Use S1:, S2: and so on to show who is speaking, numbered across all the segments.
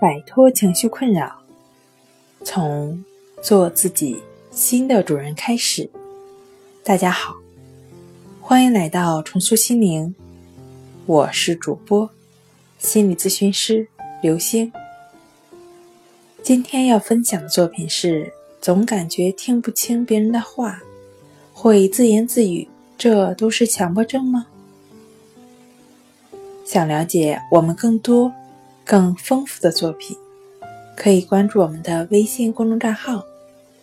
S1: 摆脱情绪困扰，从做自己新的主人开始。大家好，欢迎来到重塑心灵，我是主播心理咨询师刘星。今天要分享的作品是：总感觉听不清别人的话，会自言自语，这都是强迫症吗？想了解我们更多。更丰富的作品，可以关注我们的微信公众账号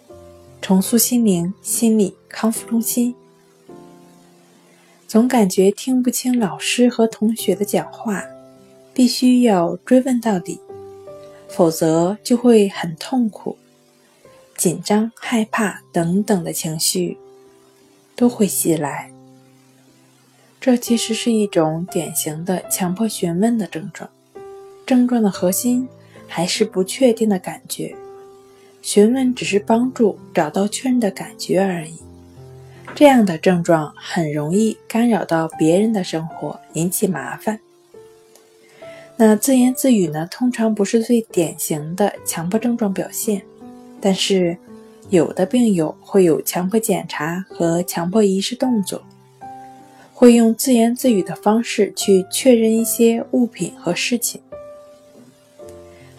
S1: “重塑心灵心理康复中心”。总感觉听不清老师和同学的讲话，必须要追问到底，否则就会很痛苦、紧张、害怕等等的情绪都会袭来。这其实是一种典型的强迫询问的症状。症状的核心还是不确定的感觉，询问只是帮助找到确认的感觉而已。这样的症状很容易干扰到别人的生活，引起麻烦。那自言自语呢？通常不是最典型的强迫症状表现，但是有的病友会有强迫检查和强迫仪式动作，会用自言自语的方式去确认一些物品和事情。